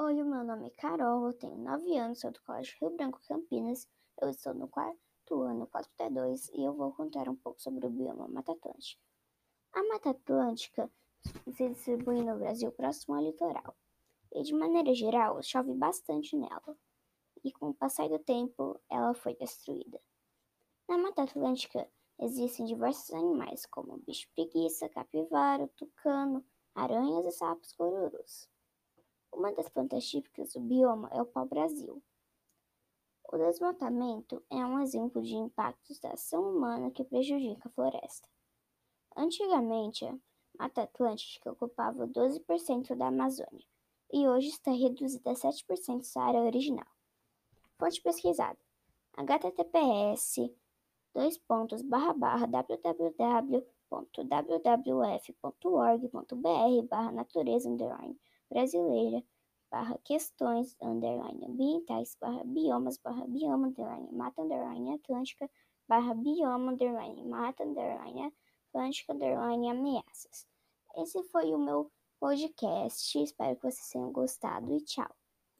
Oi, meu nome é Carol, eu tenho 9 anos, sou do Colégio Rio Branco Campinas, eu estou no quarto ano 4T2 e eu vou contar um pouco sobre o bioma Mata Atlântica. A Mata Atlântica se distribui no Brasil próximo ao litoral e, de maneira geral, chove bastante nela e, com o passar do tempo, ela foi destruída. Na Mata Atlântica existem diversos animais, como bicho-preguiça, capivara, tucano, aranhas e sapos corurus. Uma das plantas típicas do bioma é o pau-brasil. O desmatamento é um exemplo de impactos da ação humana que prejudica a floresta. Antigamente, a Mata Atlântica ocupava 12% da Amazônia e hoje está reduzida a 7% da área original. Fonte pesquisada: https dois brasileira barra questões underline ambientais barra biomas barra bioma underline mata underline atlântica barra bioma underline mata underline atlântica underline ameaças. Esse foi o meu podcast. Espero que vocês tenham gostado e tchau.